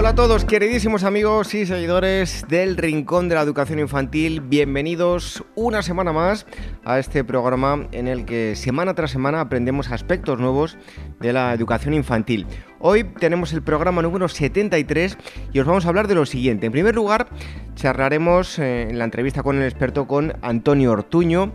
Hola a todos, queridísimos amigos y seguidores del Rincón de la Educación Infantil. Bienvenidos una semana más a este programa en el que semana tras semana aprendemos aspectos nuevos de la educación infantil. Hoy tenemos el programa número 73 y os vamos a hablar de lo siguiente. En primer lugar, charlaremos eh, en la entrevista con el experto con Antonio Ortuño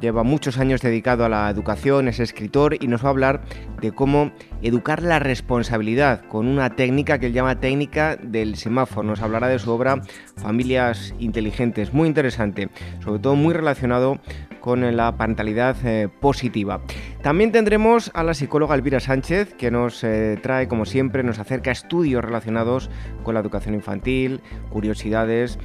lleva muchos años dedicado a la educación, es escritor y nos va a hablar de cómo educar la responsabilidad con una técnica que él llama técnica del semáforo. Nos hablará de su obra Familias Inteligentes, muy interesante, sobre todo muy relacionado con la parentalidad eh, positiva. También tendremos a la psicóloga Elvira Sánchez, que nos eh, trae, como siempre, nos acerca estudios relacionados con la educación infantil, curiosidades,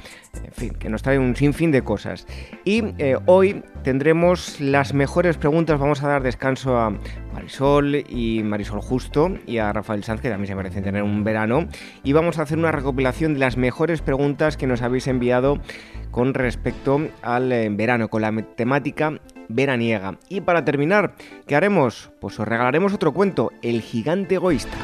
en fin, que nos trae un sinfín de cosas. Y eh, hoy tendremos las mejores preguntas, vamos a dar descanso a Marisol y Marisol Justo y a Rafael Sanz, que también se merecen tener un verano, y vamos a hacer una recopilación de las mejores preguntas que nos habéis enviado con respecto al eh, verano, con la temática veraniega. Y para terminar, ¿qué haremos? Pues os regalaremos otro cuento, El gigante egoísta.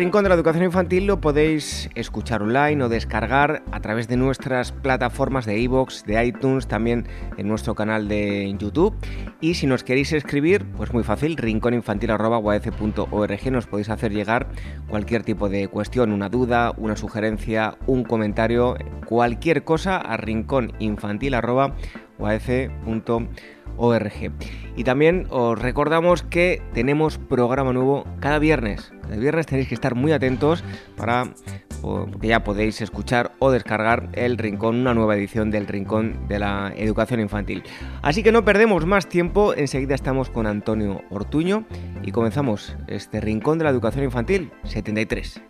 Rincón de la Educación Infantil lo podéis escuchar online o descargar a través de nuestras plataformas de iVoox, de iTunes, también en nuestro canal de YouTube. Y si nos queréis escribir, pues muy fácil, rincóninfantil.org nos podéis hacer llegar cualquier tipo de cuestión, una duda, una sugerencia, un comentario, cualquier cosa a rincóninfantil.org. Y también os recordamos que tenemos programa nuevo cada viernes. Cada viernes tenéis que estar muy atentos para que ya podéis escuchar o descargar el Rincón, una nueva edición del Rincón de la Educación Infantil. Así que no perdemos más tiempo, enseguida estamos con Antonio Ortuño y comenzamos este Rincón de la Educación Infantil 73.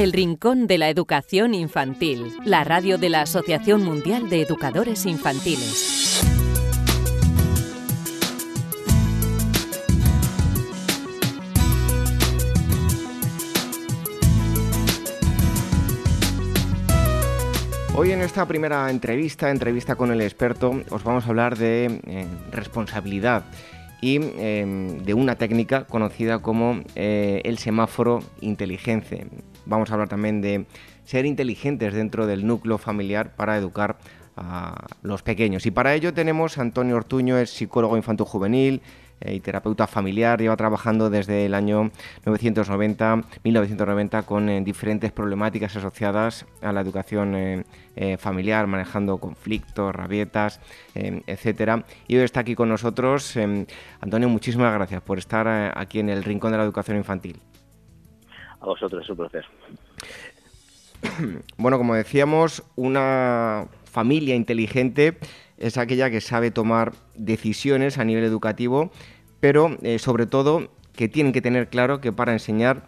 El Rincón de la Educación Infantil, la radio de la Asociación Mundial de Educadores Infantiles. Hoy en esta primera entrevista, entrevista con el experto, os vamos a hablar de eh, responsabilidad y em, de una técnica conocida como eh, el semáforo inteligente. Vamos a hablar también de ser inteligentes dentro del núcleo familiar para educar a los pequeños. Y para ello tenemos a Antonio Ortuño, es psicólogo infanto-juvenil, eh, y terapeuta familiar, lleva trabajando desde el año 990, 1990 con eh, diferentes problemáticas asociadas a la educación eh, familiar, manejando conflictos, rabietas, etcétera. Y hoy está aquí con nosotros. Antonio, muchísimas gracias por estar aquí en el Rincón de la Educación Infantil. A vosotros, es un placer. Bueno, como decíamos, una familia inteligente es aquella que sabe tomar decisiones a nivel educativo, pero eh, sobre todo que tienen que tener claro que para enseñar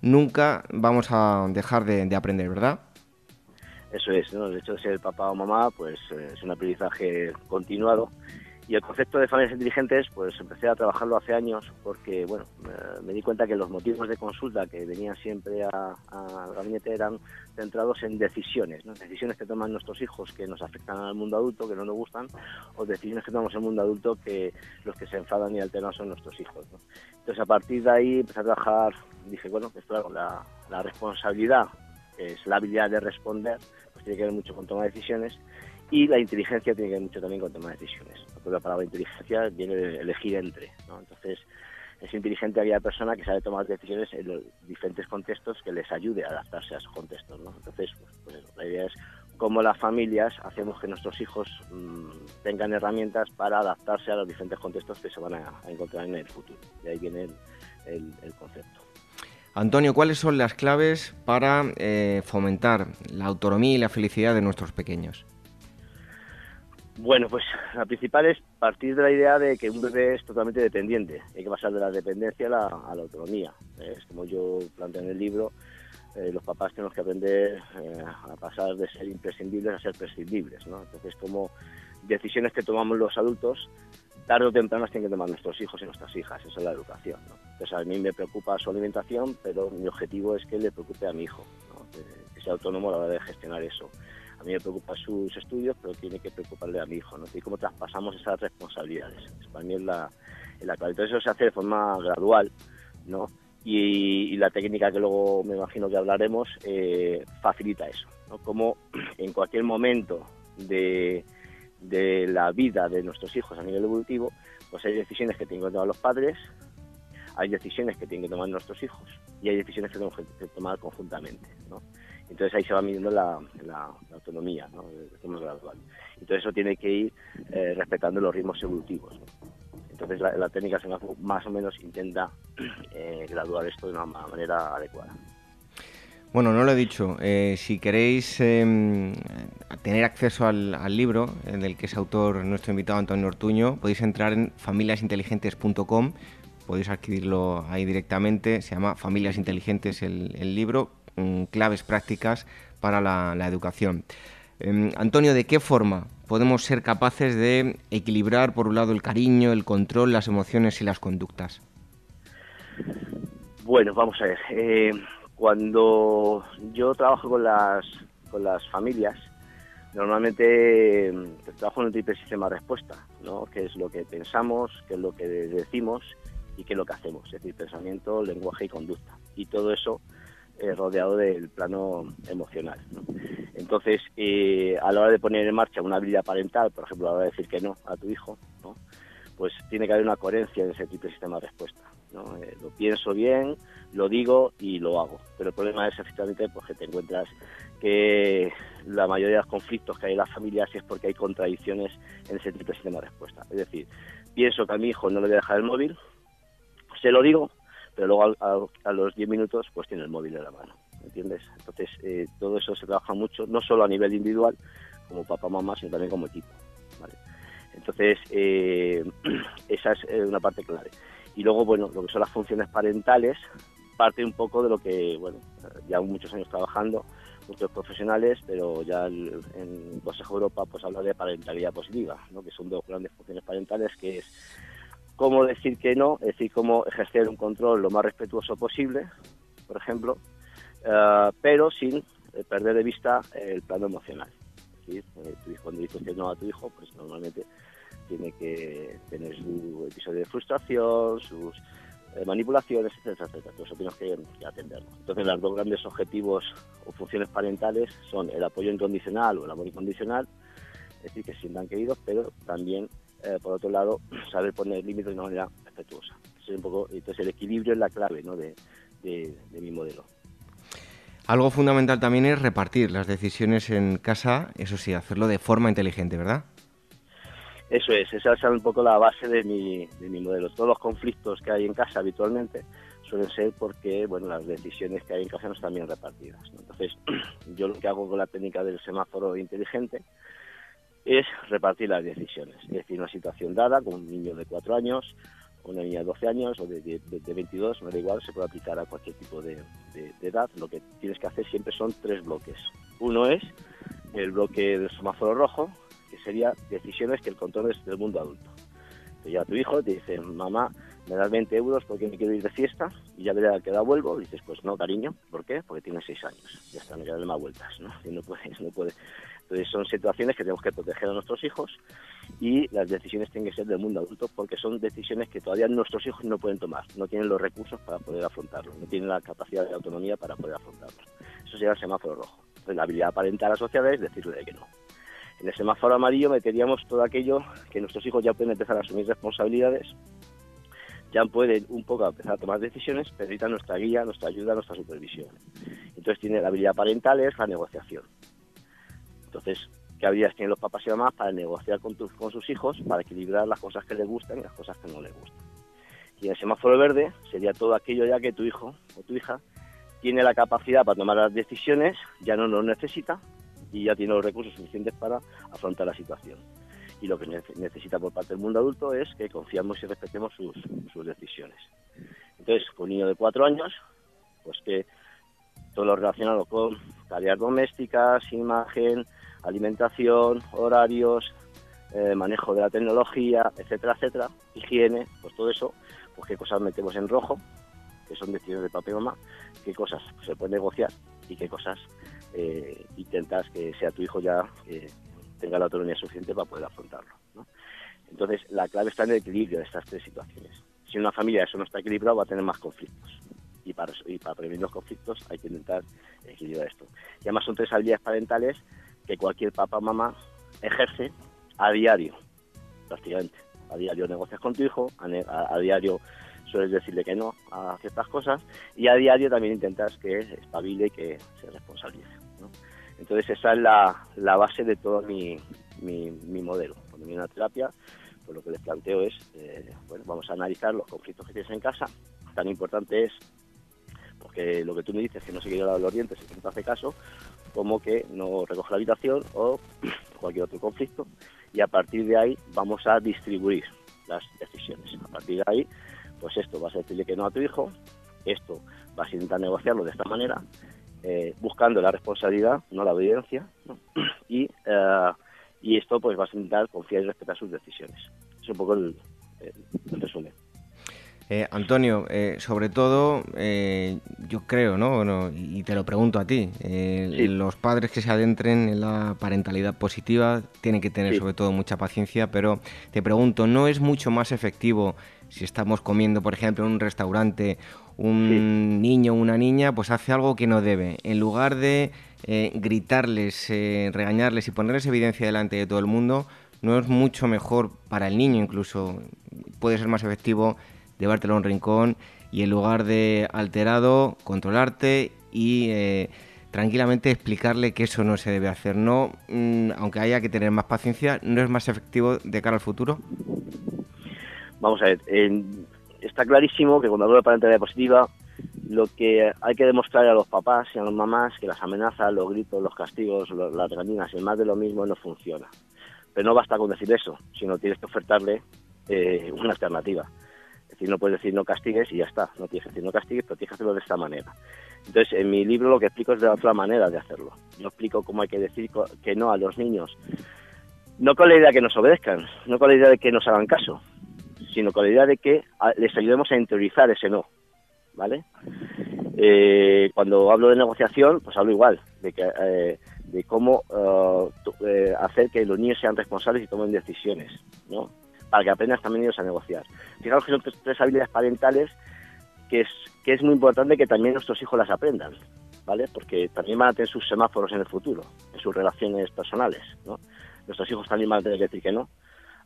nunca vamos a dejar de, aprender, ¿verdad? Eso es, ¿no? El hecho de ser papá o mamá, pues eh, es un aprendizaje continuado Y el concepto de familias inteligentes, pues empecé a trabajarlo hace años porque, bueno, me di cuenta que los motivos de consulta que venían siempre al gabinete eran centrados en decisiones, ¿no? decisiones que toman nuestros hijos que nos afectan al mundo adulto, que no nos gustan, o decisiones que tomamos en el mundo adulto que los que se enfadan y alternan son nuestros hijos. Entonces, a partir de ahí empecé a trabajar, dije, bueno, pues claro, la, la responsabilidad, es la habilidad de responder, pues tiene que ver mucho con toma de decisiones, y la inteligencia tiene que ver mucho también con tomar decisiones. La palabra inteligencia viene de elegir entre. ¿no? Entonces, es inteligente aquella persona que sabe tomar decisiones en los diferentes contextos que les ayude a adaptarse a esos contextos. ¿no? Entonces, pues, pues la idea es cómo las familias hacemos que nuestros hijos mmm, tengan herramientas para adaptarse a los diferentes contextos que se van a, a encontrar en el futuro. De ahí viene el, el, el concepto. Antonio, ¿cuáles son las claves para eh, fomentar la autonomía y la felicidad de nuestros pequeños? Bueno, pues la principal es partir de la idea de que un bebé es totalmente dependiente. Hay que pasar de la dependencia a la, a la autonomía. Es como yo planteo en el libro, eh, los papás tenemos que aprender eh, a pasar de ser imprescindibles a ser prescindibles. ¿no? Entonces, como decisiones que tomamos los adultos, tarde o temprano las tienen que tomar nuestros hijos y nuestras hijas. Esa es la educación. ¿no? Entonces, a mí me preocupa su alimentación, pero mi objetivo es que le preocupe a mi hijo, ¿no? que, que sea autónomo a la hora de gestionar eso a mí me preocupa sus estudios, pero tiene que preocuparle a mi hijo, ¿no? Y cómo traspasamos esas responsabilidades. Para mí es la, la clave. Entonces eso se hace de forma gradual, ¿no? Y, y la técnica que luego me imagino que hablaremos eh, facilita eso, ¿no? Como en cualquier momento de, de la vida de nuestros hijos a nivel evolutivo, pues hay decisiones que tienen que tomar los padres, hay decisiones que tienen que tomar nuestros hijos y hay decisiones que tenemos que tomar conjuntamente, ¿no? Entonces ahí se va midiendo la, la, la autonomía, ¿no? de forma gradual. Entonces eso tiene que ir eh, respetando los ritmos evolutivos. ¿no? Entonces la, la, técnica más o menos intenta eh, graduar esto de una manera adecuada. Bueno, no lo he dicho. Eh, si queréis eh, tener acceso al, al, libro del que es autor nuestro invitado Antonio Ortuño, podéis entrar en familiasinteligentes.com, podéis adquirirlo ahí directamente. Se llama Familias Inteligentes el, el libro claves prácticas para la, educación. Eh, Antonio, ¿de qué forma podemos ser capaces de equilibrar, por un lado, el cariño, el control, las emociones y las conductas? Bueno, vamos a ver. Eh, cuando yo trabajo con las, con las familias, normalmente eh, trabajo en un triple sistema de respuesta, ¿no? que es lo que pensamos, que es lo que decimos y que es lo que hacemos, es decir, pensamiento, lenguaje y conducta. Y todo eso eh, rodeado del plano emocional. Entonces, eh, a la hora de poner en marcha una habilidad parental, por ejemplo, a la hora de decir que no a tu hijo, pues tiene que haber una coherencia en ese tipo de sistema de respuesta. ¿no? Eh, lo pienso bien, lo digo y lo hago. Pero el problema es efectivamente pues, que te encuentras que la mayoría de los conflictos que hay en las familias es porque hay contradicciones en ese tipo de sistema de respuesta. Es decir, pienso que a mi hijo no le voy a dejar el móvil, se lo digo, pero luego a, a, los 10 minutos pues tiene el móvil en la mano, ¿entiendes? Entonces eh, todo eso se trabaja mucho, no solo a nivel individual, como papá, mamá, sino también como equipo. Entonces eh, esa es eh, una parte clave. Y luego, bueno, lo que son las funciones parentales, parte un poco de lo que, bueno, ya muchos años trabajando, muchos profesionales, pero ya el, en Consejo Europa pues habla de parentalidad positiva, ¿no? que son dos grandes funciones parentales, que es cómo decir que no, es decir, cómo ejercer un control lo más respetuoso posible, por ejemplo, uh, pero sin eh, perder de vista el plano emocional. Es eh, cuando dices que no a tu hijo, pues normalmente tiene que tener su episodio de frustración, sus manipulaciones, etcétera, etcétera. Eso tienes que, que, atenderlo. Entonces, los dos grandes objetivos o funciones parentales son el apoyo incondicional o el amor incondicional, es decir, que sientan queridos, pero también eh, por otro lado, saber poner límites de una manera respetuosa. Es un poco, entonces el equilibrio es la clave ¿no? de, de, de, mi modelo. Algo fundamental también es repartir las decisiones en casa, eso sí, hacerlo de forma inteligente, ¿verdad? Eso es, esa es un poco la base de mi, de mi modelo. Todos los conflictos que hay en casa habitualmente suelen ser porque bueno, las decisiones que hay en casa no están bien repartidas. ¿no? Entonces, yo lo que hago con la técnica del semáforo inteligente es repartir las decisiones. Es decir, una situación dada con un niño de 4 años, una niña de 12 años o de, de, de 22, me da igual, se puede aplicar a cualquier tipo de, edad. Lo que tienes que hacer siempre son tres bloques. Uno es el bloque del semáforo rojo, que sería decisiones que el control es del mundo adulto. Te lleva tu hijo, te dice, mamá, me das 20 euros porque me quiero ir de fiesta y ya veré a qué vuelvo vuelvo. dices, pues no, cariño, ¿por qué? Porque tienes 6 años. Ya está, no quedan más vueltas, ¿no? Y no puedes, no puedes. Entonces son situaciones que tenemos que proteger a nuestros hijos y las decisiones tienen que ser del mundo adulto porque son decisiones que todavía nuestros hijos no pueden tomar, no tienen los recursos para poder afrontarlo, no tienen la capacidad de autonomía para poder afrontarlo. Eso sería el semáforo rojo. Entonces la habilidad parental asociada es decirle que no. En el semáforo amarillo meteríamos todo aquello que nuestros hijos ya pueden empezar a asumir responsabilidades, ya pueden un poco empezar a tomar decisiones, pero necesitan nuestra guía, nuestra ayuda, nuestra supervisión. Entonces tiene la habilidad parental es la negociación. Entonces, ¿qué habilidades tienen los papás y mamás para negociar con, con sus hijos, para equilibrar las cosas que les gustan y las cosas que no les gustan? Y el semáforo verde sería todo aquello ya que tu hijo o tu hija tiene la capacidad para tomar las decisiones, ya no lo necesita y ya tiene los recursos suficientes para afrontar la situación. Y lo que necesita por parte del mundo adulto es que confiamos y respetemos sus, sus decisiones. Entonces, con un niño de cuatro años, pues que todo lo relacionado con tareas domésticas, imagen, alimentación, horarios, eh, manejo de la tecnología, etcétera, etcétera, higiene, pues todo eso, pues qué cosas metemos en rojo, que son decisiones de papá y mamá, qué cosas se pueden negociar y qué cosas eh, intentas que sea tu hijo ya que tenga la autonomía suficiente para poder afrontarlo. Entonces, la clave está en el equilibrio de estas tres situaciones. Si una familia eso no está equilibrado, va a tener más conflictos. Y para, y para prevenir los conflictos hay que intentar equilibrar esto. Y además son tres habilidades parentales que cualquier papá mamá ejerce a diario, prácticamente. A diario negocias con tu hijo, a diario sueles decirle que no a ciertas cosas y a diario también intentas que espabile y que se responsabilice. Entonces esa es la, la base de todo mi, mi, modelo. Cuando viene una terapia, pues lo que les planteo es, eh, bueno, vamos a analizar los conflictos que tienes en casa. Tan importante es, porque lo que tú me dices, que no se quiere dar los dientes y que no te hace caso, como que no recoge la habitación o cualquier otro conflicto. Y a partir de ahí vamos a distribuir las decisiones. A partir de ahí pues esto vas a decirle que no a tu hijo, esto vas a intentar negociarlo de esta manera, eh, buscando la responsabilidad, no la obediencia, Y, eh, y esto pues vas a intentar confiar y respetar sus decisiones. Es un poco el, resumen. Eh, Antonio, sobre todo, yo creo, ¿no? y te lo pregunto a ti, los padres que se adentren en la parentalidad positiva tienen que tener sobre todo mucha paciencia, pero te pregunto, ¿no es mucho más efectivo si estamos comiendo, por ejemplo, en un restaurante, un niño o una niña, pues hace algo que no debe. En lugar de eh, gritarles, eh, regañarles y ponerles evidencia delante de todo el mundo, no es mucho mejor para el niño, incluso puede ser más efectivo llevártelo a un rincón y en lugar de alterado, controlarte y eh, tranquilamente explicarle que eso no se debe hacer. No, mm, aunque haya que tener más paciencia, ¿no es más efectivo de cara al futuro? Vamos a ver, está clarísimo que cuando hablo de parentalidad positiva, lo que hay que demostrar a los papás y a las mamás que las amenazas, los gritos, los castigos, las regañinas y más de lo mismo no funciona. Pero no basta con decir eso, sino tienes que ofertarle eh, una alternativa. Es decir, no puedes decir no castigues y ya está. No tienes que decir no castigues, pero tienes que hacerlo de esta manera. Entonces, en mi libro lo que explico es de otra manera de hacerlo. Yo explico cómo hay que decir que no a los niños. No con la idea de que nos obedezcan, no con la idea de que nos hagan caso, sino con la idea de que les ayudemos a interiorizar ese no, ¿vale? Eh, cuando hablo de negociación, pues hablo igual, de, que, eh, de cómo eh, hacer que los niños sean responsables y tomen decisiones, ¿no? Para que aprendan también ellos a negociar. Fijaros que son tres, habilidades parentales que es, que es muy importante que también nuestros hijos las aprendan, ¿vale? Porque también van a tener sus semáforos en el futuro, en sus relaciones personales, ¿no? Nuestros hijos también van a tener que decir que no,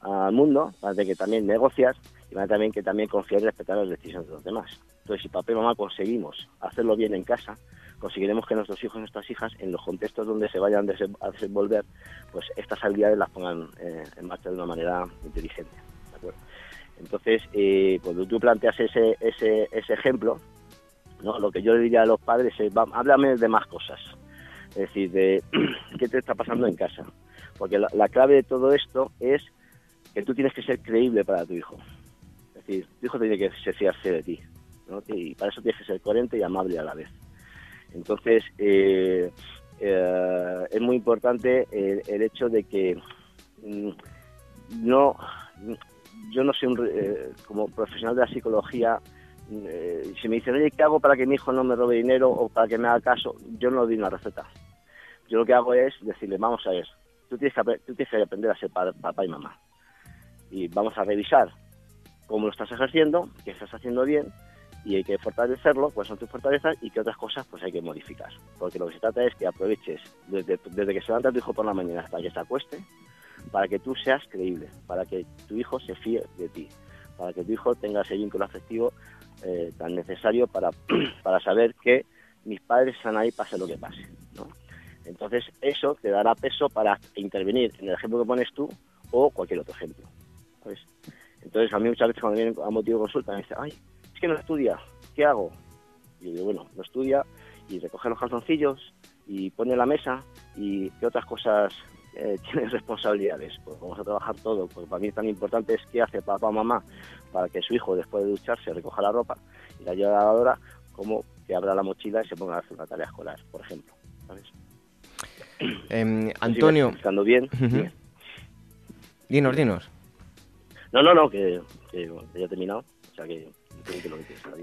al mundo, para que también negociar y para también que también confiar y respetar las decisiones de los demás. Entonces, si papá y mamá conseguimos hacerlo bien en casa, conseguiremos que nuestros hijos y nuestras hijas, en los contextos donde se vayan a desenvolver, pues estas habilidades las pongan eh, en marcha de una manera inteligente. Entonces, eh, cuando tú planteas ese, ese, ese ejemplo, ¿no? lo que yo le diría a los padres es, háblame de más cosas. Es decir, de qué te está pasando en casa. Porque la clave de todo esto es que tú tienes que ser creíble para tu hijo. Es decir, tu hijo tiene que fiarse de ti. Y para eso tienes que ser coherente y amable a la vez. Entonces, eh, eh, es muy importante el, hecho de que mm, no yo no soy un, eh, como profesional de la psicología, eh, si me dicen, oye, ¿qué hago para que mi hijo no me robe dinero o para que me haga caso? Yo no doy una receta. Yo lo que hago es decirle, vamos a ver, tú tienes que, tú tienes que aprender a ser papá y mamá. Y vamos a revisar cómo lo estás ejerciendo, qué estás haciendo bien y hay que fortalecerlo, pues son tus fortalezas y qué otras cosas pues hay que modificar. Porque lo que se trata es que aproveches desde, desde que se levanta tu hijo por la mañana hasta que se acueste para que tú seas creíble, para que tu hijo se fíe de ti, para que tu hijo tenga ese vínculo afectivo eh, tan necesario para, para saber que mis padres están ahí pase lo que pase. ¿no? Entonces eso te dará peso para intervenir en el ejemplo que pones tú o cualquier otro ejemplo. Entonces a mí muchas veces cuando vienen a motivo de consulta me dicen, ay, que no estudia, ¿qué hago? Y yo digo, bueno, no estudia y recoge los calzoncillos y pone la mesa y qué otras cosas eh, tienen responsabilidades. Pues vamos a trabajar todo, porque para mí tan importante es qué hace papá o mamá para que su hijo después de ducharse recoja la ropa y la lleve a la lavadora, como que abra la mochila y se ponga a hacer una tarea escolar, por ejemplo. ¿sabes? Em, Antonio. Estando bien. Dinos, dinos. No, no, no, que, que, ya he terminado. O sea que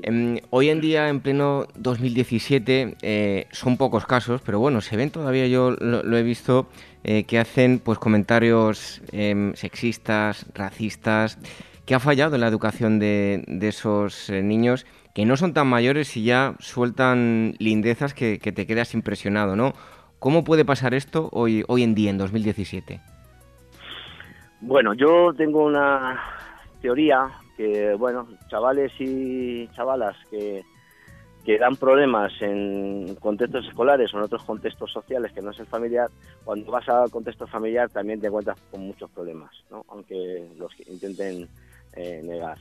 Em, hoy en día, en pleno 2017, eh, son pocos casos, pero bueno, se ven todavía, yo lo, he visto, eh, que hacen pues comentarios em, sexistas, racistas, que ha fallado en la educación de, esos eh, niños que no son tan mayores y ya sueltan lindezas que, que, te quedas impresionado, ¿no? ¿Cómo puede pasar esto hoy, hoy en día, en 2017? Bueno, yo tengo una teoría que, bueno, chavales y chavalas que, que dan problemas en contextos escolares o en otros contextos sociales que no es el familiar, cuando vas al contexto familiar también te encuentras con muchos problemas, ¿no? aunque los intenten eh, negar.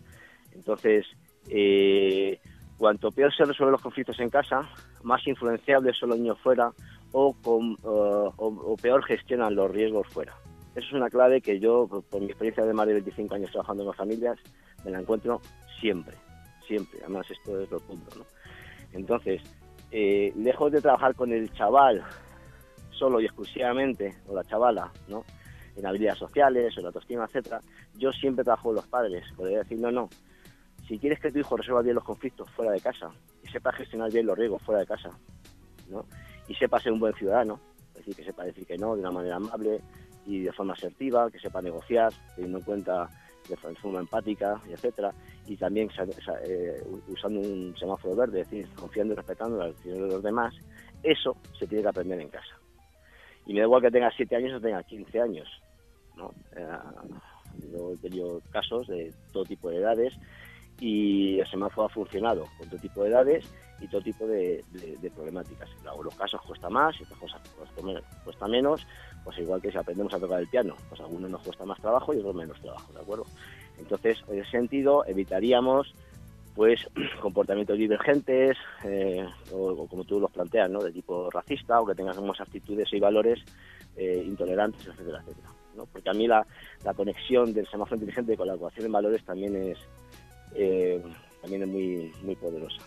Entonces, eh, cuanto peor se resuelven los conflictos en casa, más influenciables son los niños fuera o, con, o peor gestionan los riesgos fuera. Eso es una clave que yo, por mi experiencia de más de 25 años trabajando con familias, me la encuentro siempre, siempre. Además, esto es lo punto, ¿no? Entonces, eh, lejos de trabajar con el chaval solo y exclusivamente, o la chavala, ¿no? En habilidades sociales, o en autoestima, etcétera, yo siempre trabajo con los padres. Podría decir, no, no, si quieres que tu hijo resuelva bien los conflictos fuera de casa, y sepa gestionar bien los riesgos fuera de casa, ¿no? Y sepa ser un buen ciudadano, es decir, que sepa decir que no de una manera amable y de forma asertiva, que sepa negociar, teniendo en cuenta de forma empática, etcétera, y también eh, usando un semáforo verde, es decir, confiando y respetando las decisiones de los demás, eso se tiene que aprender en casa. Y me da igual que tenga 7 años o tenga 15 años. ¿no? Eh, yo he tenido casos de todo tipo de edades y el semáforo ha funcionado con todo tipo de edades y todo tipo de, problemáticas. En algunos casos cuesta más y otras cosas cuesta menos, pues igual que si aprendemos a tocar el piano, pues a algunos nos cuesta más trabajo y otros menos trabajo, ¿de acuerdo? Entonces, en ese sentido, evitaríamos pues comportamientos divergentes eh, o, como tú los planteas, ¿no? De tipo racista o que tengas unas actitudes y valores eh, intolerantes, etcétera, etcétera. ¿no? Porque a mí la, la conexión del semáforo inteligente con la ecuación en valores también es eh, también es muy, muy poderosa.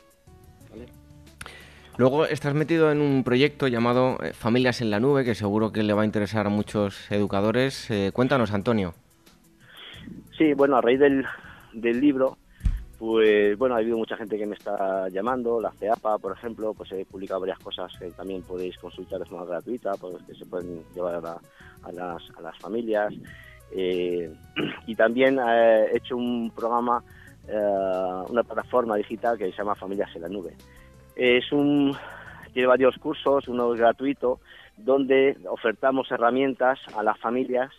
Luego estás metido en un proyecto llamado eh, Familias en la Nube, que seguro que le va a interesar a muchos educadores. Eh, cuéntanos, Antonio. Sí, bueno, a raíz del, del libro, pues bueno, ha habido mucha gente que me está llamando, la CEAPA, por ejemplo, pues he publicado varias cosas que también podéis consultar de forma gratuita, pues que se pueden llevar a, a, las, a las, familias. y también he hecho un programa eh, una plataforma digital que se llama Familias en la Nube. Es un, tiene varios cursos, uno es gratuito, donde ofertamos herramientas a las familias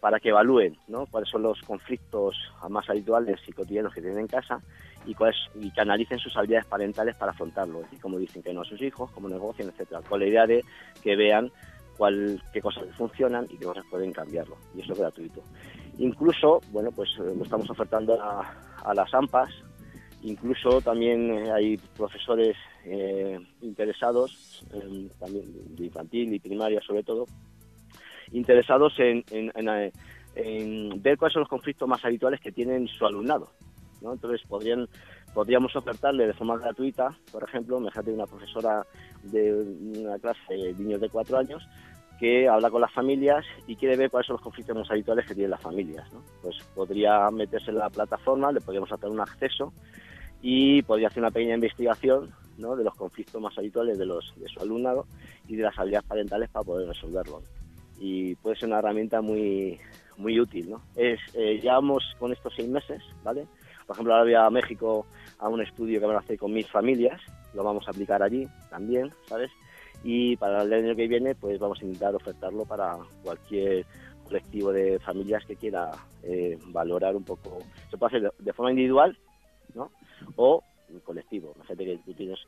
para que evalúen ¿no? cuáles son los conflictos más habituales y cotidianos que tienen en casa y, que analicen sus habilidades parentales para afrontarlo, y cómo dicen que no a sus hijos, cómo negocian, etcétera, con la idea de que vean cuál, qué cosas funcionan y qué cosas pueden cambiarlo, y eso es gratuito. Incluso, bueno, pues eh, lo estamos ofertando a, a las AMPAs. Incluso también eh, hay profesores eh, interesados, también de infantil y primaria sobre todo, interesados en, ver cuáles son los conflictos más habituales que tienen su alumnado. ¿no? Entonces podrían, podríamos ofertarle de forma gratuita, por ejemplo, me una profesora de una clase de niños de cuatro años que habla con las familias y quiere ver cuáles son los conflictos más habituales que tienen las familias. Pues podría meterse en la plataforma, le podríamos hacer un acceso y podría hacer una pequeña investigación de los conflictos más habituales de, los, de su alumnado y de las habilidades parentales para poder resolverlo. Y puede ser una herramienta muy, muy útil. ¿no? Es, eh, llevamos con estos seis meses, ¿vale? Por ejemplo, ahora voy a México a un estudio que van a hacer con mil familias, lo vamos a aplicar allí también, ¿sabes? Y para el año que viene pues vamos a intentar ofertarlo para cualquier colectivo de familias que quiera eh, valorar un poco. Se puede hacer de, forma individual, ¿no? O colectivo. Imagínate que tú tienes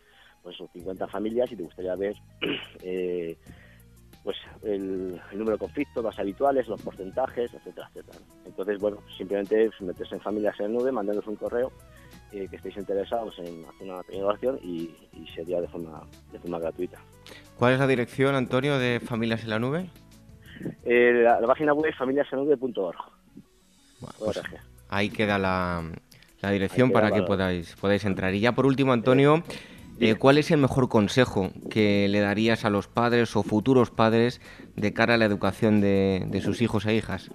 pues 50 familias y te gustaría ver eh, pues el, número de conflictos, más habituales, los porcentajes, etcétera, etcétera. Entonces, bueno, simplemente meterse en familias en nube, mandarnos un correo eh, que estéis interesados en hacer una pequeña y, y sería de forma, de forma gratuita. ¿Cuál es la dirección, Antonio, de Familias en la Nube? Eh, la, página web es familiasenlanube.org. Pues ahí queda la, dirección para que podáis, podáis entrar. Y ya por último, Antonio, eh, ¿cuál es el mejor consejo que le darías a los padres o futuros padres de cara a la educación de, sus hijos e hijas?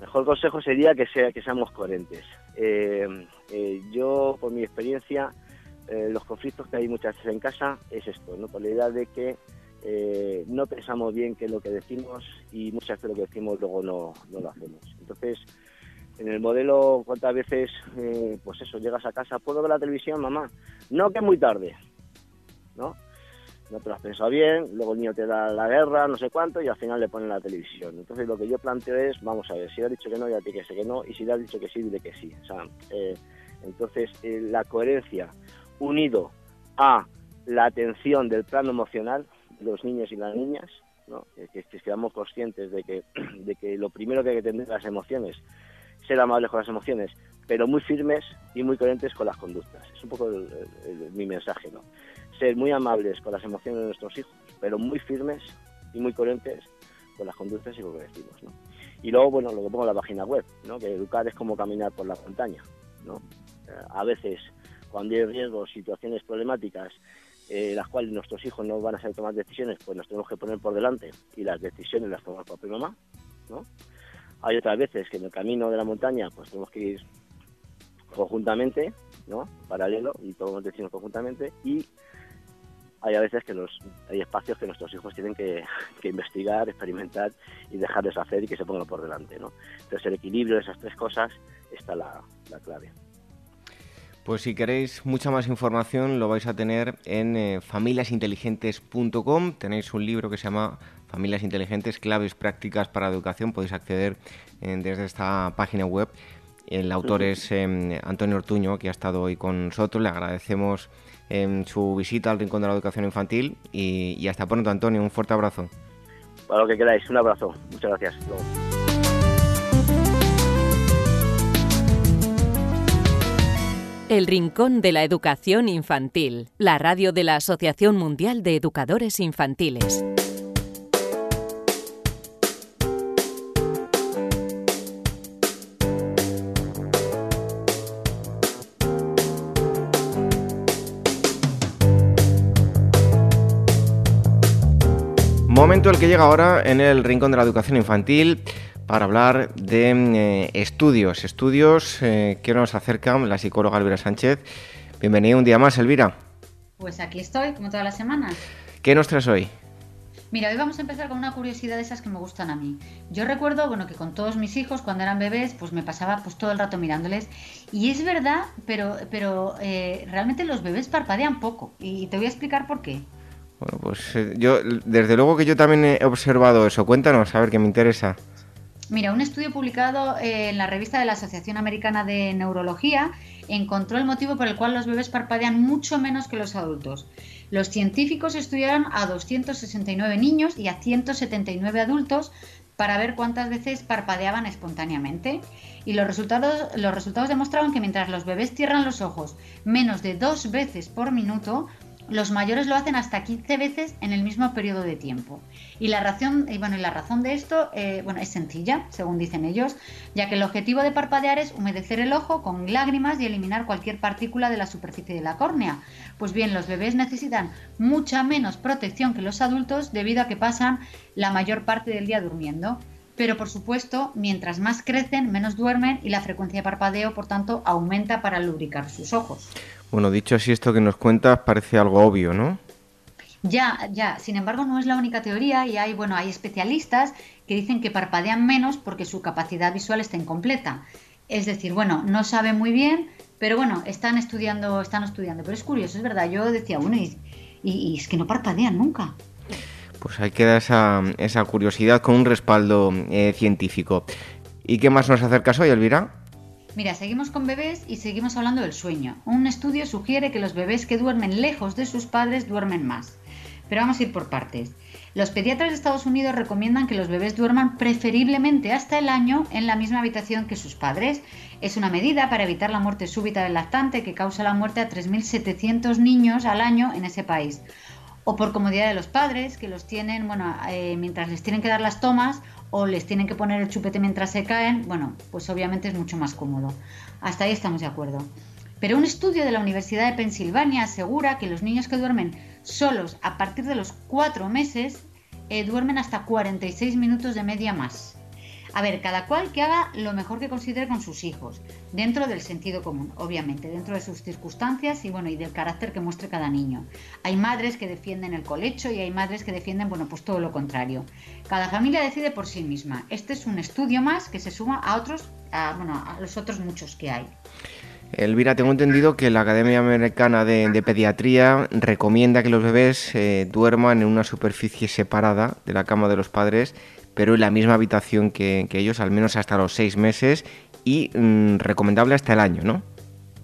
Mejor consejo sería que, sea, que seamos coherentes. Eh, yo, por mi experiencia, eh, los conflictos que hay muchas veces en casa es esto, ¿no? por la idea de que eh, no pensamos bien qué es lo que decimos y muchas veces lo que decimos luego no, no lo hacemos. Entonces, en el modelo, ¿cuántas veces, eh, pues eso, llegas a casa, ¿puedo ver la televisión, mamá? No, que es muy tarde, ¿no? No te lo has pensado bien, luego el niño te da la guerra, no sé cuánto, y al final le ponen la televisión. Entonces, lo que yo planteo es, vamos a ver, si le has dicho que no, ya te que sé que no, y si le has dicho que sí, dile que sí. Sea, entonces, la coherencia unido a la atención del plano emocional de los niños y las niñas, ¿no? que, que seamos conscientes de que, de que lo primero que hay que tener las emociones, ser amables con las emociones, pero muy firmes y muy coherentes con las conductas. Es un poco mi mensaje, ¿no? Ser muy amables con las emociones de nuestros hijos, pero muy firmes y muy coherentes con las conductas y con lo que decimos, ¿no? Y luego, bueno, lo que pongo en la página web, ¿no? Que educar es como caminar por la montaña, ¿no? A veces cuando hay riesgos, situaciones problemáticas, eh, las cuales nuestros hijos no van a saber tomar decisiones, pues nos tenemos que poner por delante y las decisiones las tomamos papá y mamá, ¿no? Hay otras veces que en el camino de la montaña pues tenemos que ir conjuntamente, ¿no? Paralelo y tomamos decisiones conjuntamente y hay a veces que los, hay espacios que nuestros hijos tienen que, investigar, experimentar y dejarles hacer y que se pongan por delante, ¿no? Entonces el equilibrio de esas tres cosas está la clave. Pues si queréis mucha más información lo vais a tener en eh, familiasinteligentes.com. Tenéis un libro que se llama Familias Inteligentes, claves prácticas para educación. Podéis acceder eh, desde esta página web. El autor es em, Antonio Ortuño, que ha estado hoy con nosotros. Le agradecemos em, su visita al Rincón de la Educación Infantil y, y, hasta pronto, Antonio. Un fuerte abrazo. Para lo que queráis, un abrazo. Muchas gracias. El Rincón de la Educación Infantil, la radio de la Asociación Mundial de Educadores Infantiles. Momento el que llega ahora en el Rincón de la Educación Infantil para hablar de eh, estudios, estudios eh, que nos acercan la psicóloga Elvira Sánchez. Bienvenida un día más, Elvira. Pues aquí estoy, como todas las semanas. ¿Qué nos traes hoy? Mira, hoy vamos a empezar con una curiosidad de esas que me gustan a mí. Yo recuerdo, bueno, que con todos mis hijos cuando eran bebés, pues me pasaba pues todo el rato mirándoles. Y es verdad, pero, pero eh, realmente los bebés parpadean poco. Y te voy a explicar por qué. Bueno, pues yo, desde luego que yo también he observado eso. Cuéntanos, a ver, que me interesa. Mira, un estudio publicado eh, en la revista de la Asociación Americana de Neurología encontró el motivo por el cual los bebés parpadean mucho menos que los adultos. Los científicos estudiaron a 269 niños y a 179 adultos para ver cuántas veces parpadeaban espontáneamente. Y los resultados, los resultados demostraron que mientras los bebés cierran los ojos menos de dos veces por minuto, los mayores lo hacen hasta 15 veces en el mismo periodo de tiempo. Y la razón, bueno, la razón de esto eh, bueno, es sencilla, según dicen ellos, ya que el objetivo de parpadear es humedecer el ojo con lágrimas y eliminar cualquier partícula de la superficie de la córnea. Pues bien, los bebés necesitan mucha menos protección que los adultos debido a que pasan la mayor parte del día durmiendo. Pero por supuesto, mientras más crecen, menos duermen y la frecuencia de parpadeo, por tanto, aumenta para lubricar sus ojos. Bueno, dicho así, esto que nos cuentas parece algo obvio, ¿no? Ya, ya. Sin embargo, no es la única teoría y hay, bueno, hay especialistas que dicen que parpadean menos porque su capacidad visual está incompleta. Es decir, bueno, no saben muy bien, pero bueno, están estudiando, están estudiando. Pero es curioso, es verdad. Yo decía, bueno, y, es que no parpadean nunca. Pues ahí queda esa, esa curiosidad con un respaldo eh, científico. ¿Y qué más nos acercas hoy, Elvira? Mira, seguimos con bebés y seguimos hablando del sueño. Un estudio sugiere que los bebés que duermen lejos de sus padres duermen más. Pero vamos a ir por partes. Los pediatras de Estados Unidos recomiendan que los bebés duerman preferiblemente hasta el año en la misma habitación que sus padres. Es una medida para evitar la muerte súbita del lactante que causa la muerte a 3.700 niños al año en ese país. O por comodidad de los padres, que los tienen, bueno, eh, mientras les tienen que dar las tomas o les tienen que poner el chupete mientras se caen, bueno, pues obviamente es mucho más cómodo. Hasta ahí estamos de acuerdo. Pero un estudio de la Universidad de Pensilvania asegura que los niños que duermen solos a partir de los cuatro meses eh, duermen hasta 46 minutos de media más. A ver, cada cual que haga lo mejor que considere con sus hijos, dentro del sentido común, obviamente, dentro de sus circunstancias y bueno, y del carácter que muestre cada niño. Hay madres que defienden el colecho y hay madres que defienden, bueno, pues todo lo contrario. Cada familia decide por sí misma. Este es un estudio más que se suma a otros, a, bueno, a los otros muchos que hay. Elvira, tengo entendido que la Academia Americana de, Pediatría recomienda que los bebés eh, duerman en una superficie separada de la cama de los padres pero en la misma habitación que, ellos, al menos hasta los seis meses y mm, recomendable hasta el año, ¿no?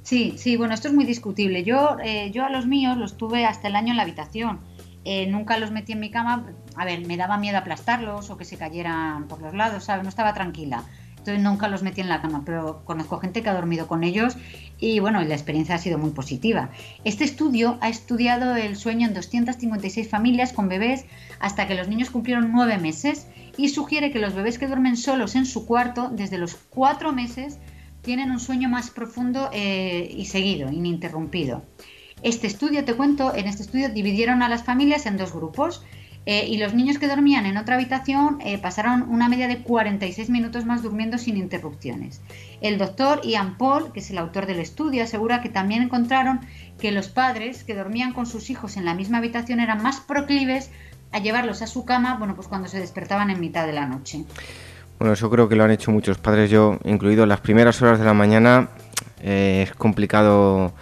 Sí, sí, bueno, esto es muy discutible. Yo, eh, yo a los míos los tuve hasta el año en la habitación. Eh, nunca los metí en mi cama. A ver, me daba miedo aplastarlos o que se cayeran por los lados, ¿sabes? No estaba tranquila. Entonces nunca los metí en la cama, pero conozco gente que ha dormido con ellos y bueno, la experiencia ha sido muy positiva. Este estudio ha estudiado el sueño en 256 familias con bebés hasta que los niños cumplieron nueve meses y sugiere que los bebés que duermen solos en su cuarto desde los cuatro meses tienen un sueño más profundo eh, y seguido, ininterrumpido. Este estudio, te cuento, en este estudio dividieron a las familias en dos grupos eh, y los niños que dormían en otra habitación eh, pasaron una media de 46 minutos más durmiendo sin interrupciones. El doctor Ian Paul, que es el autor del estudio, asegura que también encontraron que los padres que dormían con sus hijos en la misma habitación eran más proclives a llevarlos a su cama, bueno, pues cuando se despertaban en mitad de la noche. Bueno, eso creo que lo han hecho muchos padres, yo incluido. Las primeras horas de la mañana eh, es complicado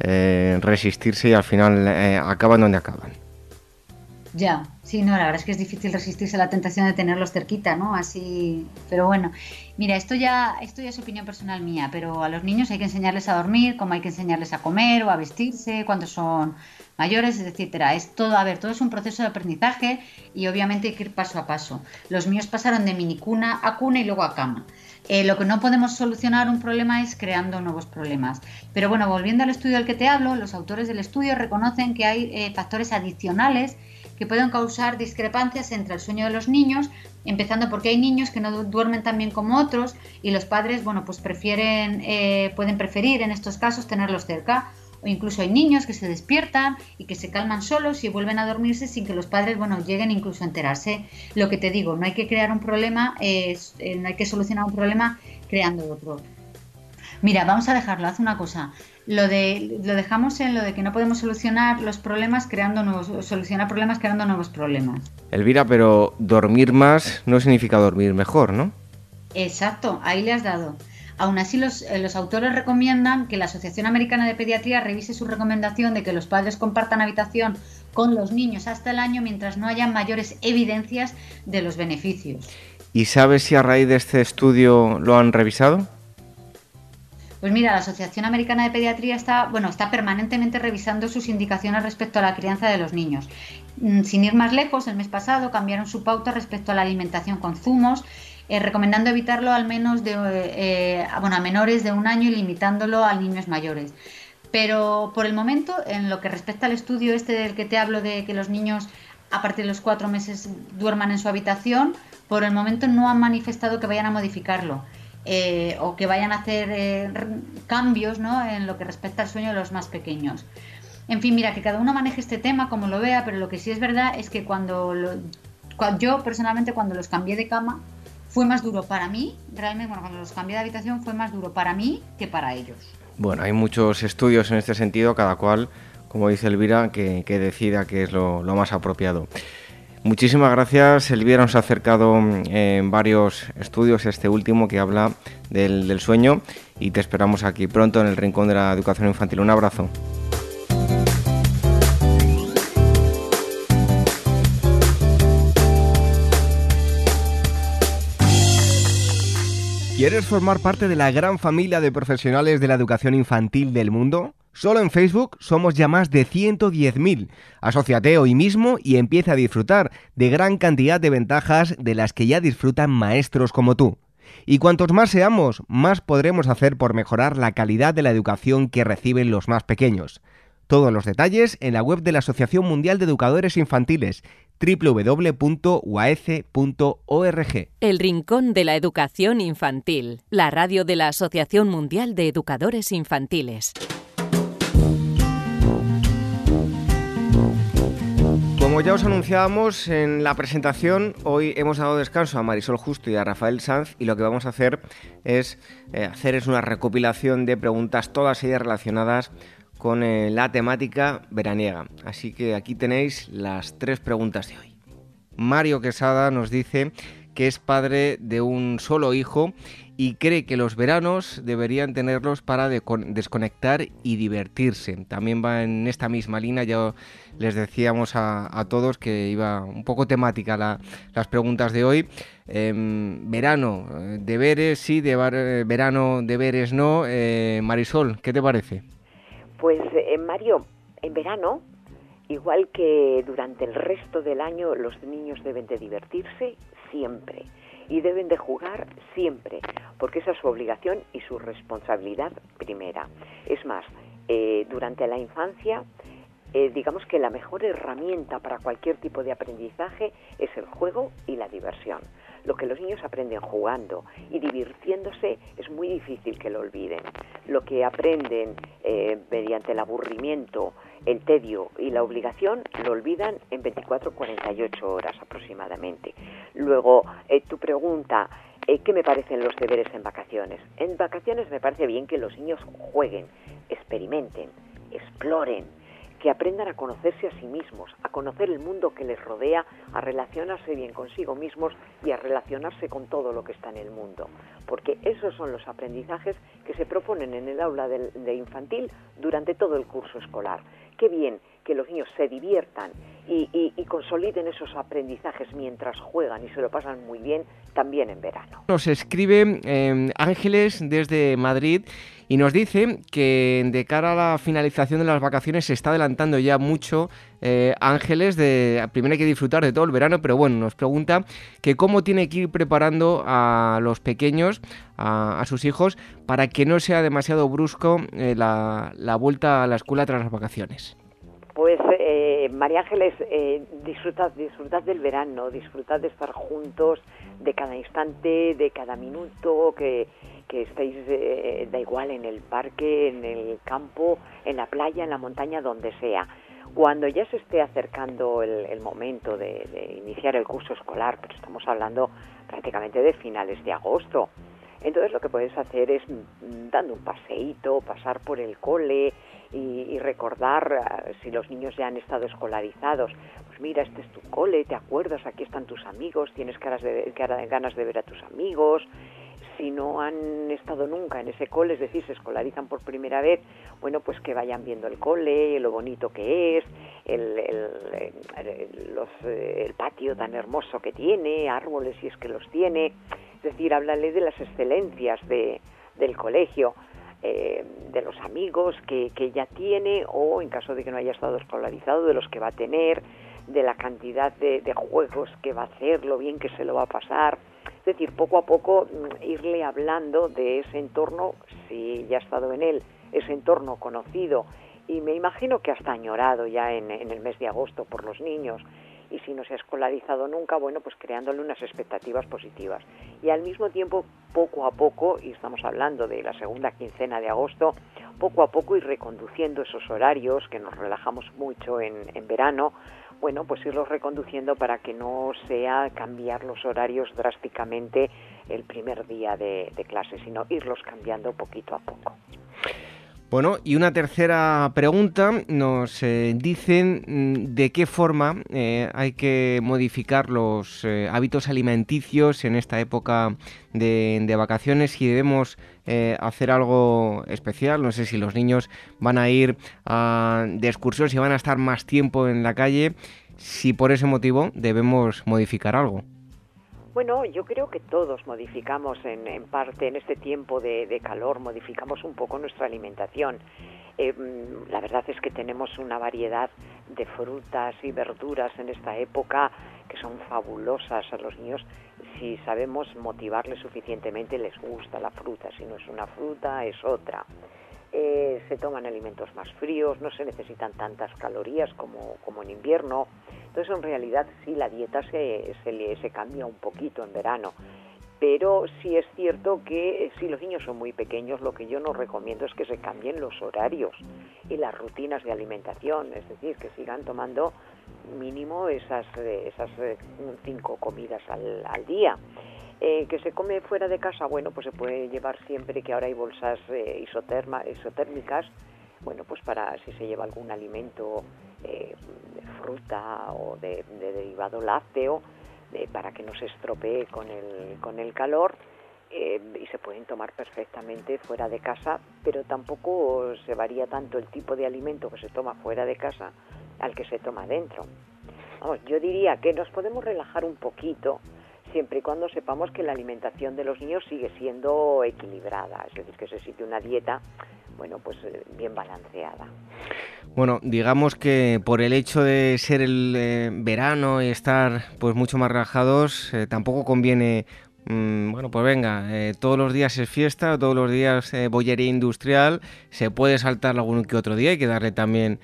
eh, resistirse y al final eh, acaban donde acaban. Ya, sí, no, la verdad es que es difícil resistirse a la tentación de tenerlos cerquita, ¿no? Así, pero bueno, mira, esto ya, esto ya es opinión personal mía, pero a los niños hay que enseñarles a dormir, como hay que enseñarles a comer o a vestirse cuando son mayores, etcétera. Es todo, a ver, todo es un proceso de aprendizaje y obviamente hay que ir paso a paso. Los míos pasaron de minicuna a cuna y luego a cama. Eh, lo que no podemos solucionar un problema es creando nuevos problemas. Pero bueno, volviendo al estudio del que te hablo, los autores del estudio reconocen que hay eh, factores adicionales que pueden causar discrepancias entre el sueño de los niños, empezando porque hay niños que no duermen tan bien como otros y los padres, bueno, pues prefieren, eh, pueden preferir en estos casos tenerlos cerca o incluso hay niños que se despiertan y que se calman solos y vuelven a dormirse sin que los padres, bueno, lleguen incluso a enterarse. Lo que te digo, no hay que crear un problema, eh, no hay que solucionar un problema creando otro. Mira, vamos a dejarlo, haz una cosa. Lo, de, lo dejamos en lo de que no podemos solucionar los problemas creando nuevos, solucionar problemas creando nuevos problemas. Elvira, pero dormir más no significa dormir mejor, ¿no? Exacto, ahí le has dado. Aún así, eh, los, autores recomiendan que la Asociación Americana de Pediatría revise su recomendación de que los padres compartan habitación con los niños hasta el año mientras no haya mayores evidencias de los beneficios. ¿Y sabes si a raíz de este estudio lo han revisado? Pues mira, la Asociación Americana de Pediatría está, bueno, está permanentemente revisando sus indicaciones respecto a la crianza de los niños. Mm, sin ir más lejos, el mes pasado cambiaron su pauta respecto a la alimentación con zumos eh, recomendando evitarlo al menos de, eh, bueno, a menores de un año y limitándolo a niños mayores. Pero por el momento, en lo que respecta al estudio este del que te hablo de que los niños a partir de los cuatro meses duerman en su habitación, por el momento no han manifestado que vayan a modificarlo. Eh, o que vayan a hacer eh, cambios ¿no? en lo que respecta al sueño de los más pequeños. En fin, mira, que cada uno maneje este tema como lo vea, pero lo que sí es verdad es que cuando, yo personalmente cuando los cambié de cama fue más duro para mí, realmente bueno, cuando los cambié de habitación fue más duro para mí que para ellos. Bueno, hay muchos estudios en este sentido, cada cual, como dice Elvira, que, decida qué es lo, más apropiado. Muchísimas gracias. Elvira nos ha acercado en varios estudios, este último que habla del, sueño y te esperamos aquí pronto en el Rincón de la Educación Infantil. Un abrazo. ¿Quieres formar parte de la gran familia de profesionales de la educación infantil del mundo? Solo en Facebook somos ya más de 110.000. Asociate hoy mismo y empieza a disfrutar de gran cantidad de ventajas de las que ya disfrutan maestros como tú. Y cuantos más seamos, más podremos hacer por mejorar la calidad de la educación que reciben los más pequeños. Todos los detalles en la web de la Asociación Mundial de Educadores Infantiles www.uaece.org. El Rincón de la Educación Infantil, la radio de la Asociación Mundial de Educadores Infantiles. Como ya os anunciábamos en la presentación, hoy hemos dado descanso a Marisol Justo y a Rafael Sanz y lo que vamos a hacer es eh, hacer es una recopilación de preguntas, todas ellas relacionadas con eh, la temática veraniega. Así que aquí tenéis las tres preguntas de hoy. Mario Quesada nos dice que es padre de un solo hijo y cree que los veranos deberían tenerlos para desconectar y divertirse. También va en esta misma línea, ya les decíamos a, todos que iba un poco temática las preguntas de hoy. Em, verano, eh, deberes sí, eh, verano, deberes no. Marisol, ¿qué te parece? Pues Mario, en verano, igual que durante el resto del año, los niños deben de divertirse siempre y deben de jugar siempre, porque esa es su obligación y su responsabilidad primera. Es más, eh, durante la infancia, eh, digamos que la mejor herramienta para cualquier tipo de aprendizaje es el juego y la diversión. Lo que los niños aprenden jugando y divirtiéndose es muy difícil que lo olviden. Lo que aprenden eh, mediante el aburrimiento, el tedio y la obligación lo olvidan en 24-48 horas aproximadamente. Luego, eh, tu pregunta, eh, ¿qué me parecen los deberes en vacaciones? En vacaciones me parece bien que los niños jueguen, experimenten, exploren, que aprendan a conocerse a sí mismos, a conocer el mundo que les rodea, a relacionarse bien consigo mismos y a relacionarse con todo lo que está en el mundo. Porque esos son los aprendizajes que se proponen en el aula de infantil durante todo el curso escolar. Qué bien que los niños se diviertan y, consoliden esos aprendizajes mientras juegan y se lo pasan muy bien también en verano. Nos escribe eh, Ángeles desde Madrid y nos dice que de cara a la finalización de las vacaciones se está adelantando ya mucho eh, Ángeles, primero hay que disfrutar de todo el verano, pero bueno, nos pregunta que cómo tiene que ir preparando a los pequeños, a, sus hijos, para que no sea demasiado brusco eh, la vuelta a la escuela tras las vacaciones. Pues eh, María Ángeles, eh, disfrutad, disfrutad del verano, disfrutad de estar juntos, de cada instante, de cada minuto, que, que estéis, eh, da igual, en el parque, en el campo, en la playa, en la montaña, donde sea. Cuando ya se esté acercando el, momento de, de, iniciar el curso escolar, pero estamos hablando prácticamente de finales de agosto, entonces lo que puedes hacer es mm, dando un paseíto, pasar por el cole, y, recordar ah, si los niños ya han estado escolarizados, pues mira, este es tu cole, te acuerdas, aquí están tus amigos, tienes ganas de, ganas de ver a tus amigos. Si no han estado nunca en ese cole, es decir, se escolarizan por primera vez, bueno, pues que vayan viendo el cole, lo bonito que es, el, el patio tan hermoso que tiene, árboles si es que los tiene. Es decir, háblale de las excelencias de, del colegio eh, de los amigos que, que ya tiene o en caso de que no haya estado escolarizado, de los que va a tener, de la cantidad de, juegos que va a hacer, lo bien que se lo va a pasar. Es decir, poco a poco mm, irle hablando de ese entorno, si ya ha estado en él, ese entorno conocido y me imagino que hasta añorado ya en, en el mes de agosto por los niños y si no se ha escolarizado nunca, bueno, pues creándole unas expectativas positivas. Y al mismo tiempo, poco a poco, y estamos hablando de la segunda quincena de agosto, poco a poco ir reconduciendo esos horarios, que nos relajamos mucho en, en verano, bueno, pues irlos reconduciendo para que no sea cambiar los horarios drásticamente el primer día de, de clase, sino irlos cambiando poquito a poco. Bueno, y una tercera pregunta, nos eh, dicen mm, de qué forma eh, hay que modificar los eh, hábitos alimenticios en esta época de, de vacaciones, si debemos hacer algo especial, no sé si los niños van a ir a, de excursión, si van a estar más tiempo en la calle, si por ese motivo debemos modificar algo. Bueno, yo creo que todos modificamos en, en parte en este tiempo de, calor, modificamos un poco nuestra alimentación. Eh, la verdad es que tenemos una variedad de frutas y verduras en esta época que son fabulosas a los niños. Si sabemos motivarles suficientemente les gusta la fruta. Si no es una fruta es otra eh, se toman alimentos más fríos no se necesitan tantas calorías como, como en invierno entonces, en realidad, sí, la dieta se, se, se cambia un poquito en verano. Pero sí es cierto que eh, si los niños son muy pequeños, lo que yo no recomiendo es que se cambien los horarios y las rutinas de alimentación, es decir, que sigan tomando mínimo esas, eh, esas eh, cinco comidas al, al día. Eh, que se come fuera de casa, bueno, pues se puede llevar siempre que ahora hay bolsas eh, isotérmicas, bueno, pues para si se lleva algún alimento eh, de fruta o de, de derivado lácteo para que no se estropee con el, con el calor y se pueden tomar perfectamente fuera de casa, pero tampoco se varía tanto el tipo de alimento que se toma fuera de casa al que se toma dentro. Vamos, yo diría que nos podemos relajar un poquito siempre y cuando sepamos que la alimentación de los niños sigue siendo equilibrada, es decir, que se sigue una dieta bueno, pues eh, bien balanceada. Bueno, digamos que por el hecho de ser el eh, verano y estar pues mucho más relajados, eh, tampoco conviene mm, bueno, pues venga, todos los días es fiesta, todos los días bollería industrial, se puede saltar algún que otro día, hay que darle también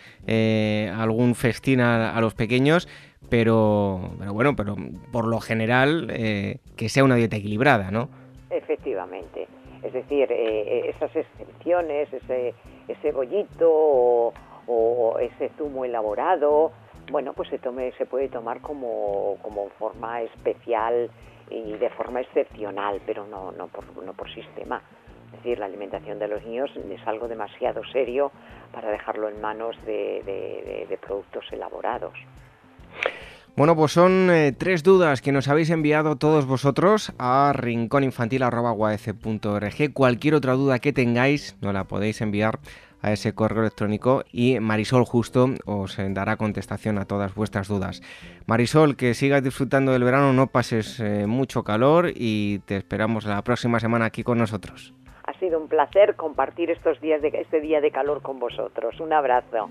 algún festín a, los pequeños, pero, pero bueno, pero por lo general eh, que sea una dieta equilibrada, ¿no? Efectivamente, es decir, eh, esas excepciones, ese, ese bollito o, o ese zumo elaborado, bueno, pues se, tome, se puede tomar como, como forma especial y de forma excepcional, pero no, no, por, no por sistema. Es decir, la alimentación de los niños es algo demasiado serio para dejarlo en manos de, de productos elaborados. Bueno, pues son eh, tres dudas que nos habéis enviado todos vosotros a rincóninfantil.org. Cualquier otra duda que tengáis, nos la podéis enviar a ese correo electrónico y Marisol justo os dará contestación a todas vuestras dudas. Marisol, que sigas disfrutando del verano, no pases eh, mucho calor y te esperamos la próxima semana aquí con nosotros. Ha sido un placer compartir estos días de este día de calor con vosotros. Un abrazo.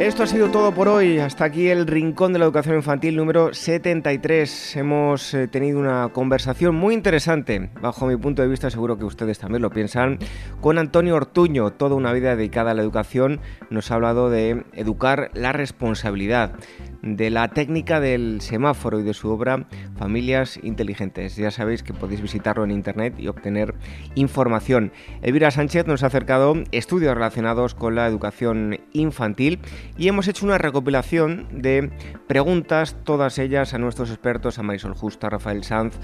Esto ha sido todo por hoy. Hasta aquí el Rincón de la Educación Infantil número 73. Hemos eh, tenido una conversación muy interesante, bajo mi punto de vista, seguro que ustedes también lo piensan, con Antonio Ortuño. Toda una vida dedicada a la educación. Nos ha hablado de educar la responsabilidad de la técnica del semáforo y de su obra Familias Inteligentes. Ya sabéis que podéis visitarlo en internet y obtener información. Elvira Sánchez nos ha acercado estudios relacionados con la educación infantil y hemos hecho una recopilación de preguntas, todas ellas a nuestros expertos, a Marisol Justa, a Rafael Sanz,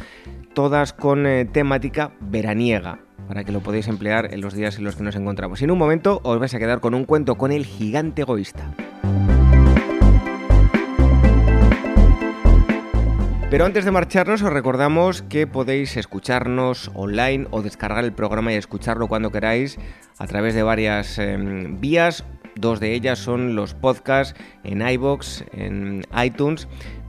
todas con eh, temática veraniega para que lo podáis emplear en los días en los que nos encontramos. Y en un momento os vais a quedar con un cuento con el gigante egoísta. Pero antes de marcharnos os recordamos que podéis escucharnos online o descargar el programa y escucharlo cuando queráis a través de varias em, vías. Dos de ellas son los podcasts en iBox, en iTunes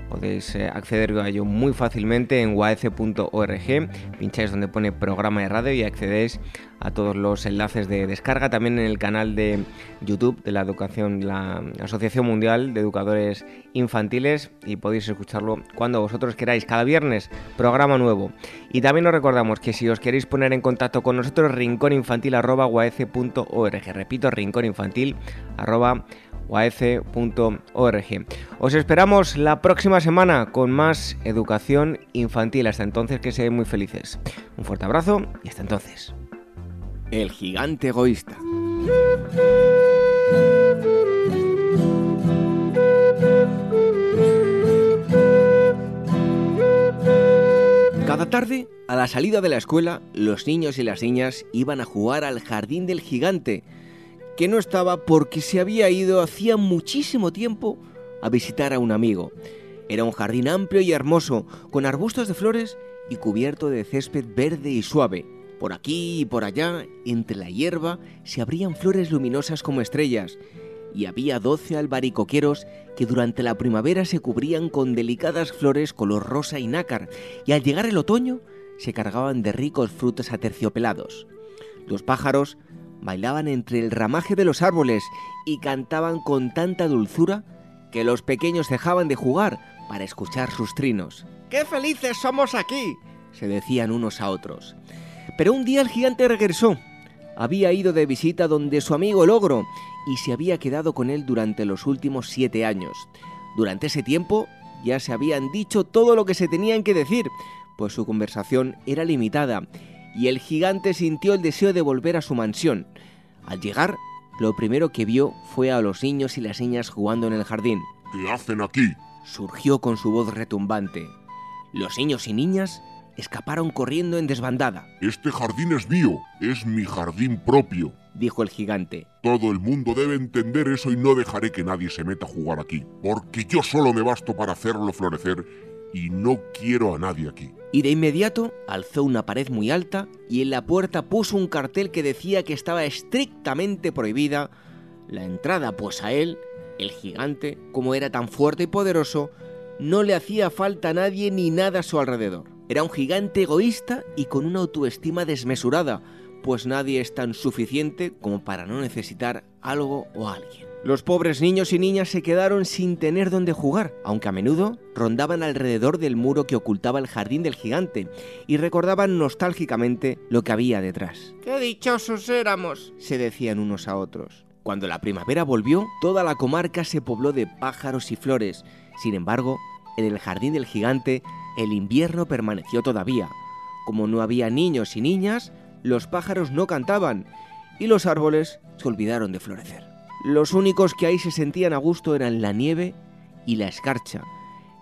Podéis eh, acceder a ello muy fácilmente en waece.org, pincháis donde pone programa de radio y accedéis a todos los enlaces de descarga, también en el canal de YouTube de la Educación, la Asociación Mundial de Educadores Infantiles y podéis escucharlo cuando vosotros queráis. Cada viernes, programa nuevo. Y también os recordamos que si os queréis poner en contacto con nosotros, rincóninfantil.org. Repito, rincóninfantil.org uaf.org. Os esperamos la próxima semana con más educación infantil. Hasta entonces, que sean muy felices. Un fuerte abrazo y hasta entonces. El gigante egoísta. Cada tarde, a la salida de la escuela, los niños y las niñas iban a jugar al jardín del gigante que no estaba porque se había ido hacía muchísimo tiempo a visitar a un amigo. Era un jardín amplio y hermoso, con arbustos de flores y cubierto de césped verde y suave. Por aquí y por allá, entre la hierba, se abrían flores luminosas como estrellas, y había doce albaricoqueros que durante la primavera se cubrían con delicadas flores color rosa y nácar, y al llegar el otoño se cargaban de ricos frutos aterciopelados. Los pájaros bailaban entre el ramaje de los árboles y cantaban con tanta dulzura que los pequeños dejaban de jugar para escuchar sus trinos. ¡Qué felices somos aquí! se decían unos a otros. Pero un día el gigante regresó. Había ido de visita donde su amigo el ogro y se había quedado con él durante los últimos siete años. Durante ese tiempo ya se habían dicho todo lo que se tenían que decir, pues su conversación era limitada y el gigante sintió el deseo de volver a su mansión. Al llegar, lo primero que vio fue a los niños y las niñas jugando en el jardín. ¿Qué hacen aquí? surgió con su voz retumbante. Los niños y niñas escaparon corriendo en desbandada. Este jardín es mío, es mi jardín propio, dijo el gigante. Todo el mundo debe entender eso y no dejaré que nadie se meta a jugar aquí, porque yo solo me basto para hacerlo florecer y no quiero a nadie aquí. Y de inmediato alzó una pared muy alta y en la puerta puso un cartel que decía que estaba estrictamente prohibida la entrada, pues a él, el gigante, como era tan fuerte y poderoso, no le hacía falta a nadie ni nada a su alrededor. Era un gigante egoísta y con una autoestima desmesurada, pues nadie es tan suficiente como para no necesitar algo o alguien. Los pobres niños y niñas se quedaron sin tener dónde jugar, aunque a menudo rondaban alrededor del muro que ocultaba el jardín del gigante y recordaban nostálgicamente lo que había detrás. ¡Qué dichosos éramos! se decían unos a otros. Cuando la primavera volvió, toda la comarca se pobló de pájaros y flores. Sin embargo, en el jardín del gigante, el invierno permaneció todavía. Como no había niños y niñas, los pájaros no cantaban y los árboles se olvidaron de florecer. Los únicos que ahí se sentían a gusto eran la nieve y la escarcha,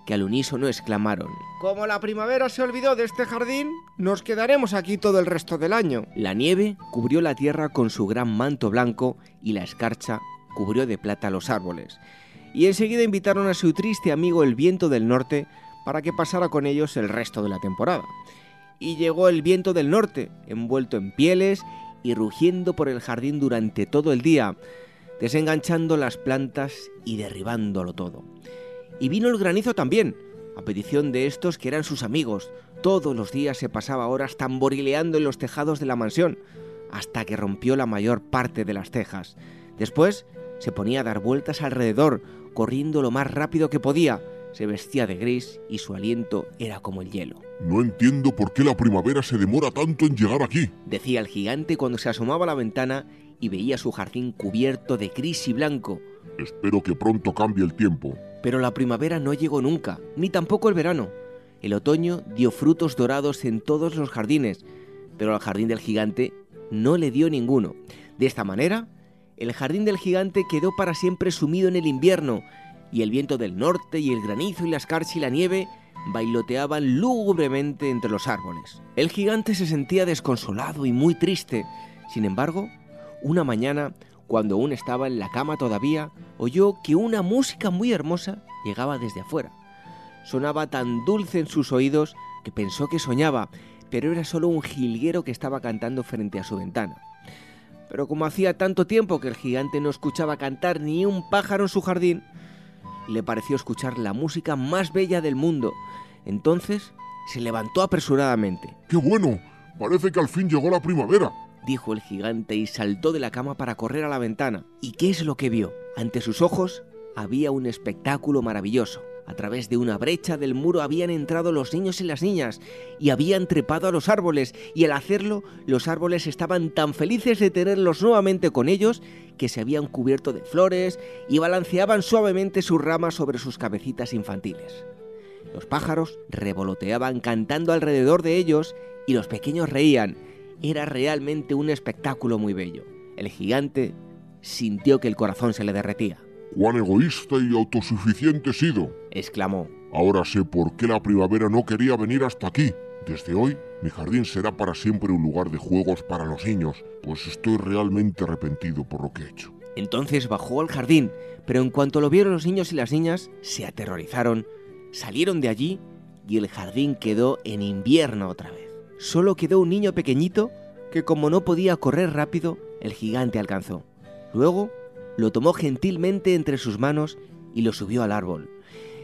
que al unísono exclamaron, Como la primavera se olvidó de este jardín, nos quedaremos aquí todo el resto del año. La nieve cubrió la tierra con su gran manto blanco y la escarcha cubrió de plata los árboles. Y enseguida invitaron a su triste amigo el viento del norte para que pasara con ellos el resto de la temporada. Y llegó el viento del norte, envuelto en pieles y rugiendo por el jardín durante todo el día, desenganchando las plantas y derribándolo todo. Y vino el granizo también, a petición de estos que eran sus amigos. Todos los días se pasaba horas tamborileando en los tejados de la mansión, hasta que rompió la mayor parte de las tejas. Después Se ponía a dar vueltas alrededor, corriendo lo más rápido que podía. Se vestía de gris y su aliento era como el hielo. No entiendo por qué la primavera se demora tanto en llegar aquí, decía el gigante cuando se asomaba a la ventana y veía su jardín cubierto de gris y blanco. Espero que pronto cambie el tiempo. Pero la primavera no llegó nunca, ni tampoco el verano. El otoño dio frutos dorados en todos los jardines, pero al jardín del gigante no le dio ninguno. De esta manera, el jardín del gigante quedó para siempre sumido en el invierno, y el viento del norte y el granizo y la escarcha y la nieve bailoteaban lúgubremente entre los árboles. El gigante se sentía desconsolado y muy triste. Sin embargo, una mañana, cuando aún estaba en la cama todavía, oyó que una música muy hermosa llegaba desde afuera. Sonaba tan dulce en sus oídos que pensó que soñaba, pero era solo un jilguero que estaba cantando frente a su ventana. Pero como hacía tanto tiempo que el gigante no escuchaba cantar ni un pájaro en su jardín, le pareció escuchar la música más bella del mundo. Entonces se levantó apresuradamente. ¡Qué bueno! Parece que al fin llegó la primavera, dijo el gigante y saltó de la cama para correr a la ventana. ¿Y qué es lo que vio? Ante sus ojos había un espectáculo maravilloso. A través de una brecha del muro habían entrado los niños y las niñas y habían trepado a los árboles y al hacerlo los árboles estaban tan felices de tenerlos nuevamente con ellos que se habían cubierto de flores y balanceaban suavemente sus ramas sobre sus cabecitas infantiles. Los pájaros revoloteaban cantando alrededor de ellos y los pequeños reían. Era realmente un espectáculo muy bello. El gigante sintió que el corazón se le derretía. ¡Cuán egoísta y autosuficiente he sido! exclamó. Ahora sé por qué la primavera no quería venir hasta aquí. Desde hoy, mi jardín será para siempre un lugar de juegos para los niños, pues estoy realmente arrepentido por lo que he hecho. Entonces bajó al jardín, pero en cuanto lo vieron los niños y las niñas, se aterrorizaron, salieron de allí y el jardín quedó en invierno otra vez. Solo quedó un niño pequeñito que como no podía correr rápido, el gigante alcanzó. Luego lo tomó gentilmente entre sus manos y lo subió al árbol.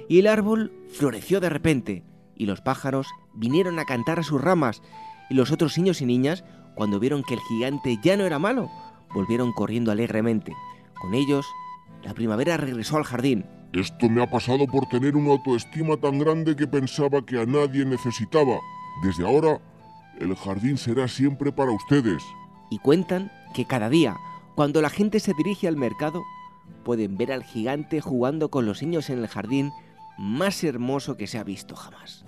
Y el árbol floreció de repente, y los pájaros vinieron a cantar a sus ramas, y los otros niños y niñas, cuando vieron que el gigante ya no era malo, volvieron corriendo alegremente. Con ellos, la primavera regresó al jardín. Esto me ha pasado por tener una autoestima tan grande que pensaba que a nadie necesitaba. Desde ahora, el jardín será siempre para ustedes. Y cuentan que cada día, cuando la gente se dirige al mercado, pueden ver al gigante jugando con los niños en el jardín más hermoso que se ha visto jamás.